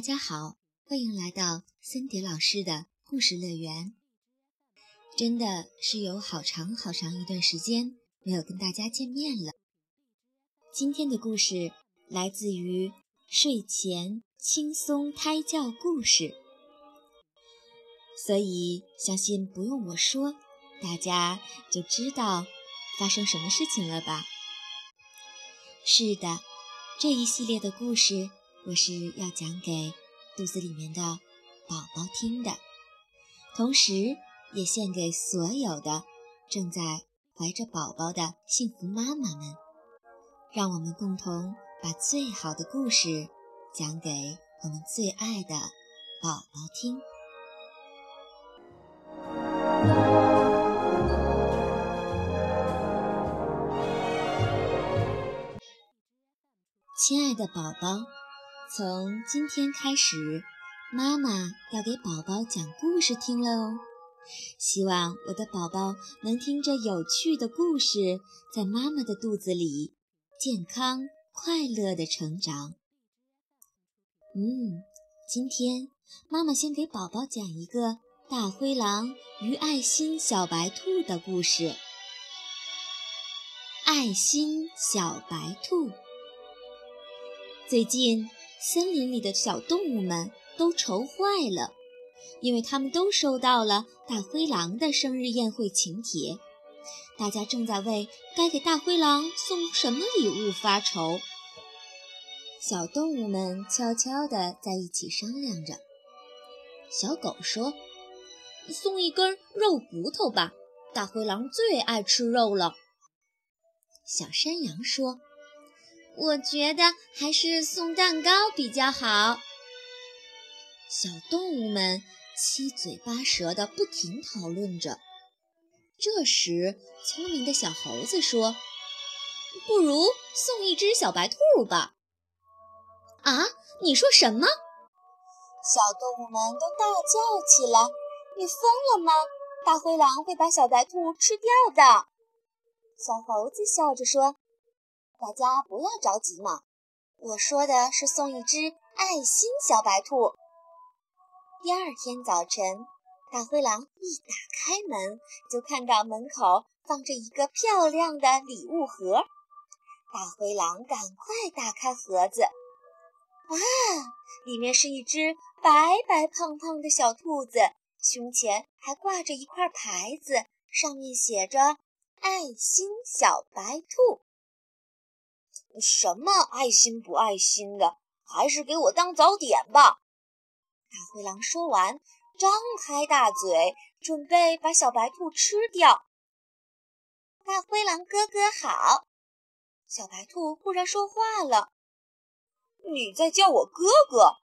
大家好，欢迎来到森迪老师的故事乐园。真的是有好长好长一段时间没有跟大家见面了。今天的故事来自于睡前轻松胎教故事，所以相信不用我说，大家就知道发生什么事情了吧？是的，这一系列的故事。我是要讲给肚子里面的宝宝听的，同时也献给所有的正在怀着宝宝的幸福妈妈们。让我们共同把最好的故事讲给我们最爱的宝宝听。亲爱的宝宝。从今天开始，妈妈要给宝宝讲故事听了哦。希望我的宝宝能听着有趣的故事，在妈妈的肚子里健康快乐的成长。嗯，今天妈妈先给宝宝讲一个大灰狼与爱心小白兔的故事。爱心小白兔，最近。森林里的小动物们都愁坏了，因为他们都收到了大灰狼的生日宴会请帖。大家正在为该给大灰狼送什么礼物发愁。小动物们悄悄地在一起商量着。小狗说：“送一根肉骨头吧，大灰狼最爱吃肉了。”小山羊说。我觉得还是送蛋糕比较好。小动物们七嘴八舌地不停讨论着。这时，聪明的小猴子说：“不如送一只小白兔吧。”啊，你说什么？小动物们都大叫起来：“你疯了吗？大灰狼会把小白兔吃掉的！”小猴子笑着说。大家不要着急嘛，我说的是送一只爱心小白兔。第二天早晨，大灰狼一打开门，就看到门口放着一个漂亮的礼物盒。大灰狼赶快打开盒子，啊，里面是一只白白胖胖的小兔子，胸前还挂着一块牌子，上面写着“爱心小白兔”。什么爱心不爱心的，还是给我当早点吧！大灰狼说完，张开大嘴，准备把小白兔吃掉。大灰狼哥哥好！小白兔忽然说话了：“你在叫我哥哥？”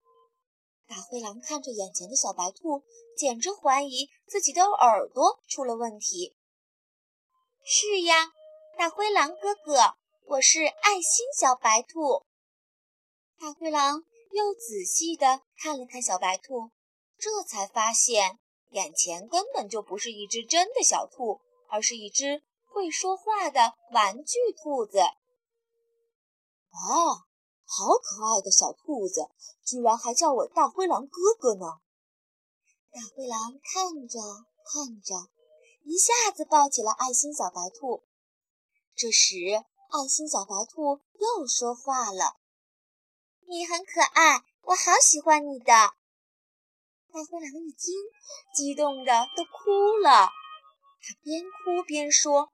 大灰狼看着眼前的小白兔，简直怀疑自己的耳朵出了问题。是呀，大灰狼哥哥。我是爱心小白兔。大灰狼又仔细地看了看小白兔，这才发现眼前根本就不是一只真的小兔，而是一只会说话的玩具兔子。哦，好可爱的小兔子，居然还叫我大灰狼哥哥呢！大灰狼看着看着，一下子抱起了爱心小白兔。这时，爱心小白兔又说话了：“你很可爱，我好喜欢你的。”大灰狼一听，激动的都哭了。他边哭边说：“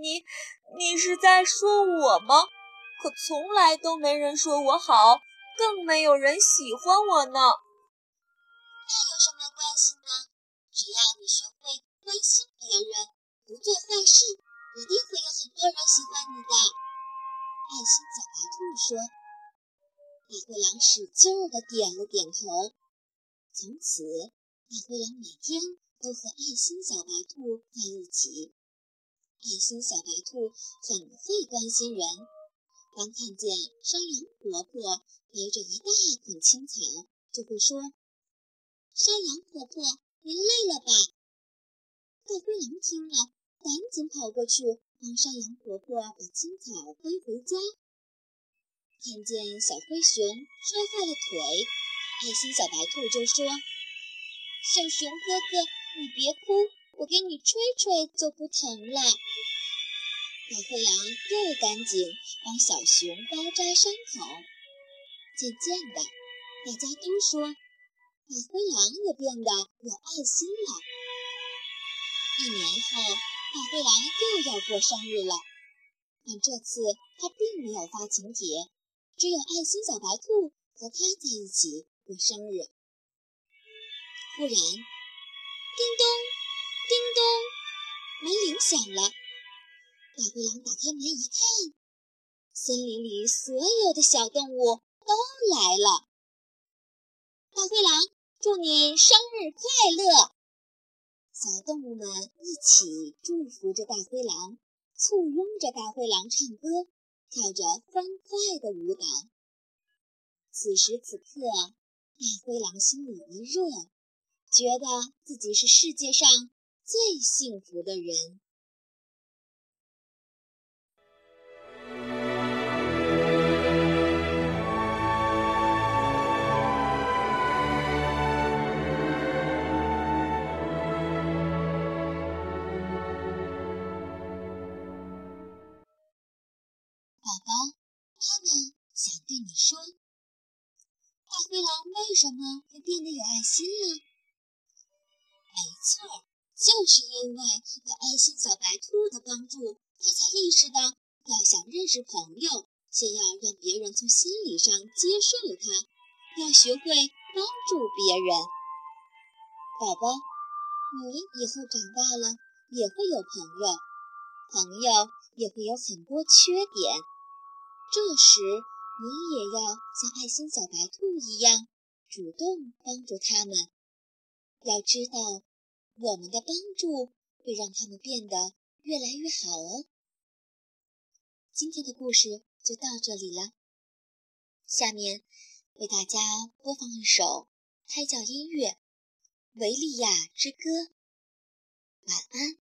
你，你是在说我吗？可从来都没人说我好，更没有人喜欢我呢。”那有什么关系呢？只要你学会关心别人，不做坏事。一定会有很多人喜欢你的，爱心小白兔说。大灰狼使劲儿地点了点头。从此，大灰狼每天都和爱心小白兔在一起。爱心小白兔很会关心人，当看见山羊婆婆背着一大捆青草，就会说：“山羊婆婆，您累了吧？”大灰狼听了。赶紧跑过去帮山羊婆婆把青草背回家。看见小灰熊摔坏了腿，爱心小白兔就说：“小熊哥哥，你别哭，我给你吹吹就不疼了。”大灰狼又赶紧帮小熊包扎伤口。渐渐的，大家都说大灰狼也变得有爱心了。一年后，大灰狼又要过生日了，但这次他并没有发请帖，只有爱心小白兔和他在一起过生日。忽然，叮咚，叮咚，门铃响了。大灰狼打开门一看，森林里所有的小动物都来了。大灰狼，祝你生日快乐！小动物们一起祝福着大灰狼，簇拥着大灰狼唱歌，跳着欢快的舞蹈。此时此刻，大灰狼心里一热，觉得自己是世界上最幸福的人。说：“大灰狼为什么会变得有爱心呢？没错，就是因为有爱心小白兔的帮助，他才意识到要想认识朋友，先要让别人从心理上接受他，要学会帮助别人。宝宝，你以后长大了也会有朋友，朋友也会有很多缺点，这时。”你也要像爱心小白兔一样，主动帮助他们。要知道，我们的帮助会让他们变得越来越好哦。今天的故事就到这里了，下面为大家播放一首胎教音乐《维利亚之歌》。晚安。